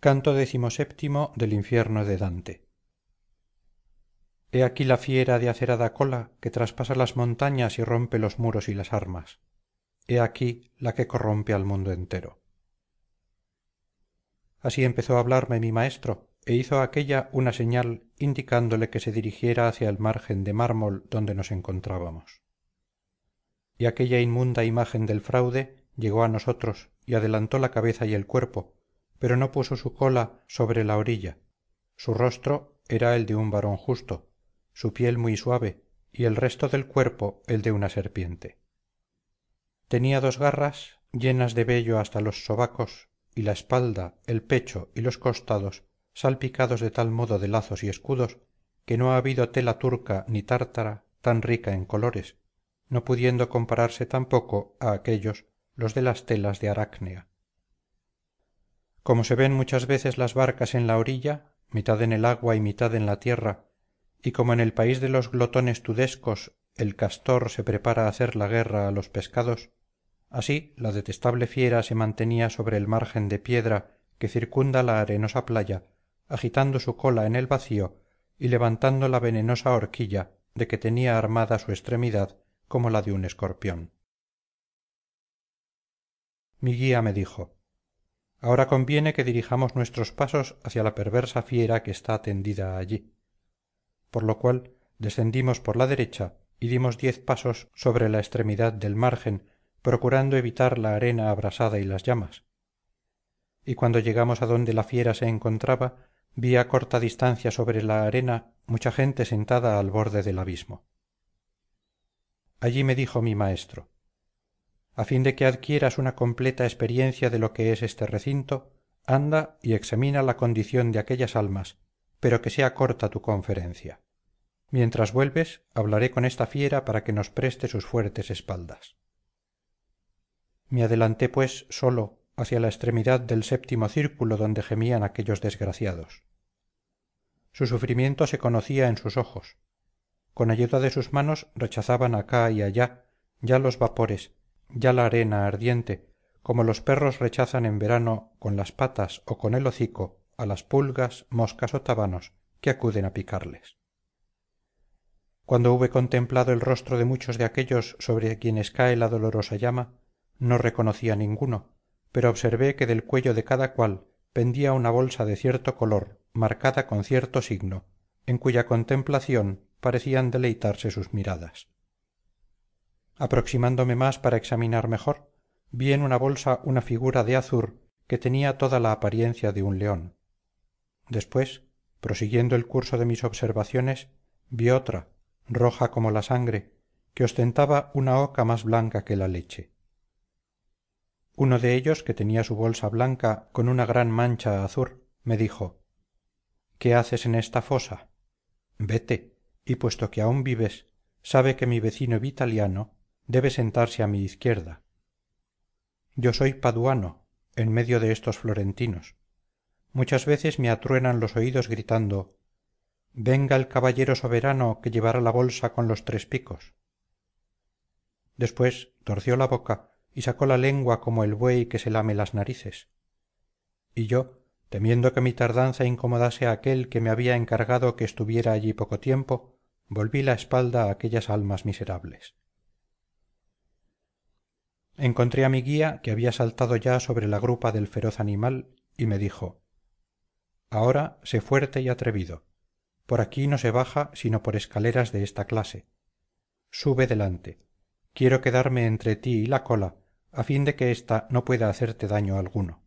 canto del infierno de dante. He aquí la fiera de acerada cola que traspasa las montañas y rompe los muros y las armas. He aquí la que corrompe al mundo entero. Así empezó a hablarme mi maestro e hizo aquélla una señal indicándole que se dirigiera hacia el margen de mármol donde nos encontrábamos. Y aquella inmunda imagen del fraude llegó a nosotros y adelantó la cabeza y el cuerpo pero no puso su cola sobre la orilla. Su rostro era el de un varón justo su piel muy suave y el resto del cuerpo el de una serpiente. Tenía dos garras llenas de vello hasta los sobacos y la espalda el pecho y los costados salpicados de tal modo de lazos y escudos que no ha habido tela turca ni tártara tan rica en colores no pudiendo compararse tampoco a aquéllos los de las telas de aracnea como se ven muchas veces las barcas en la orilla mitad en el agua y mitad en la tierra y como en el país de los glotones tudescos el castor se prepara a hacer la guerra a los pescados así la detestable fiera se mantenía sobre el margen de piedra que circunda la arenosa playa agitando su cola en el vacío y levantando la venenosa horquilla de que tenía armada su extremidad como la de un escorpión. Mi guía me dijo ahora conviene que dirijamos nuestros pasos hacia la perversa fiera que está tendida allí. Por lo cual descendimos por la derecha y dimos diez pasos sobre la extremidad del margen procurando evitar la arena abrasada y las llamas. Y cuando llegamos adonde la fiera se encontraba vi a corta distancia sobre la arena mucha gente sentada al borde del abismo. Allí me dijo mi maestro a fin de que adquieras una completa experiencia de lo que es este recinto anda y examina la condición de aquellas almas pero que sea corta tu conferencia. Mientras vuelves hablaré con esta fiera para que nos preste sus fuertes espaldas. Me adelanté pues solo hacia la extremidad del séptimo círculo donde gemían aquellos desgraciados. Su sufrimiento se conocía en sus ojos. Con ayuda de sus manos rechazaban acá y allá ya los vapores ya la arena ardiente como los perros rechazan en verano con las patas o con el hocico a las pulgas moscas o tábanos que acuden a picarles. Cuando hube contemplado el rostro de muchos de aquellos sobre quienes cae la dolorosa llama no reconocí a ninguno pero observé que del cuello de cada cual pendía una bolsa de cierto color marcada con cierto signo en cuya contemplación parecían deleitarse sus miradas aproximándome más para examinar mejor vi en una bolsa una figura de azur que tenía toda la apariencia de un león. Después prosiguiendo el curso de mis observaciones vi otra roja como la sangre que ostentaba una oca más blanca que la leche. Uno de ellos que tenía su bolsa blanca con una gran mancha azur me dijo qué haces en esta fosa vete y puesto que aún vives sabe que mi vecino vitaliano debe sentarse a mi izquierda. Yo soy paduano en medio de estos florentinos. Muchas veces me atruenan los oídos gritando venga el caballero soberano que llevará la bolsa con los tres picos después torció la boca y sacó la lengua como el buey que se lame las narices. Y yo temiendo que mi tardanza incomodase a aquel que me había encargado que estuviera allí poco tiempo volví la espalda a aquellas almas miserables encontré a mi guía que había saltado ya sobre la grupa del feroz animal y me dijo ahora sé fuerte y atrevido. Por aquí no se baja sino por escaleras de esta clase. Sube delante. Quiero quedarme entre ti y la cola a fin de que ésta no pueda hacerte daño alguno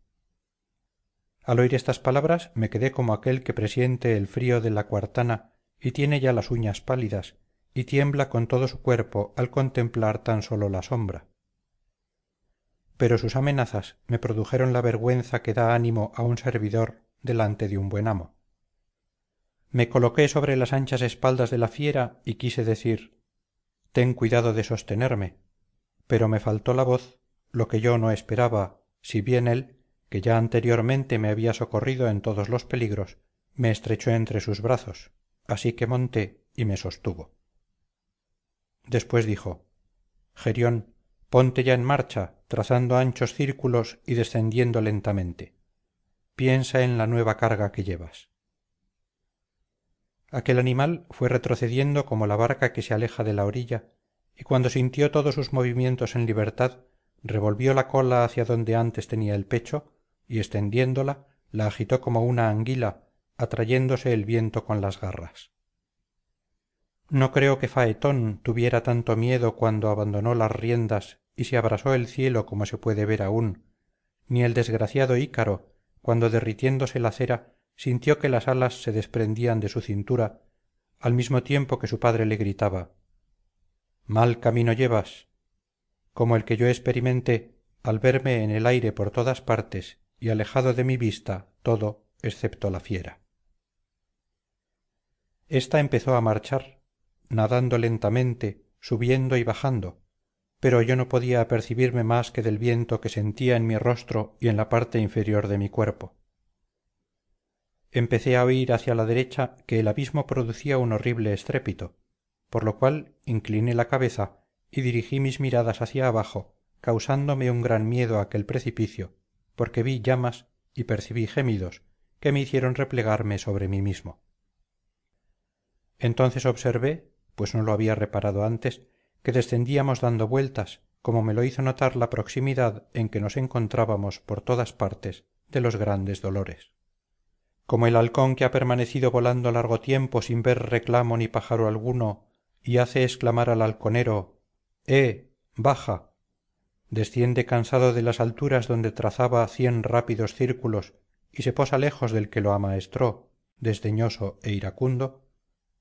al oír estas palabras me quedé como aquel que presiente el frío de la cuartana y tiene ya las uñas pálidas y tiembla con todo su cuerpo al contemplar tan sólo la sombra pero sus amenazas me produjeron la vergüenza que da ánimo a un servidor delante de un buen amo. Me coloqué sobre las anchas espaldas de la fiera y quise decir ten cuidado de sostenerme pero me faltó la voz lo que yo no esperaba si bien él que ya anteriormente me había socorrido en todos los peligros me estrechó entre sus brazos así que monté y me sostuvo. Después dijo gerión ponte ya en marcha trazando anchos círculos y descendiendo lentamente. Piensa en la nueva carga que llevas. Aquel animal fue retrocediendo como la barca que se aleja de la orilla y cuando sintió todos sus movimientos en libertad revolvió la cola hacia donde antes tenía el pecho y extendiéndola la agitó como una anguila atrayéndose el viento con las garras no creo que faetón tuviera tanto miedo cuando abandonó las riendas y se abrasó el cielo como se puede ver aún. Ni el desgraciado ícaro cuando derritiéndose la cera sintió que las alas se desprendían de su cintura al mismo tiempo que su padre le gritaba mal camino llevas como el que yo experimenté al verme en el aire por todas partes y alejado de mi vista todo excepto la fiera. Esta empezó a marchar nadando lentamente subiendo y bajando pero yo no podía apercibirme más que del viento que sentía en mi rostro y en la parte inferior de mi cuerpo. Empecé a oír hacia la derecha que el abismo producía un horrible estrépito por lo cual incliné la cabeza y dirigí mis miradas hacia abajo causándome un gran miedo aquel precipicio porque vi llamas y percibí gemidos que me hicieron replegarme sobre mí mismo. Entonces observé pues no lo había reparado antes que descendíamos dando vueltas como me lo hizo notar la proximidad en que nos encontrábamos por todas partes de los grandes dolores. Como el halcón que ha permanecido volando largo tiempo sin ver reclamo ni pájaro alguno y hace exclamar al halconero eh baja desciende cansado de las alturas donde trazaba cien rápidos círculos y se posa lejos del que lo amaestró desdeñoso e iracundo.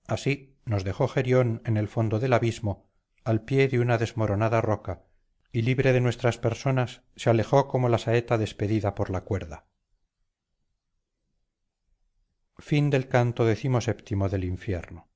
Así nos dejó gerión en el fondo del abismo al pie de una desmoronada roca y libre de nuestras personas se alejó como la saeta despedida por la cuerda. Canto del infierno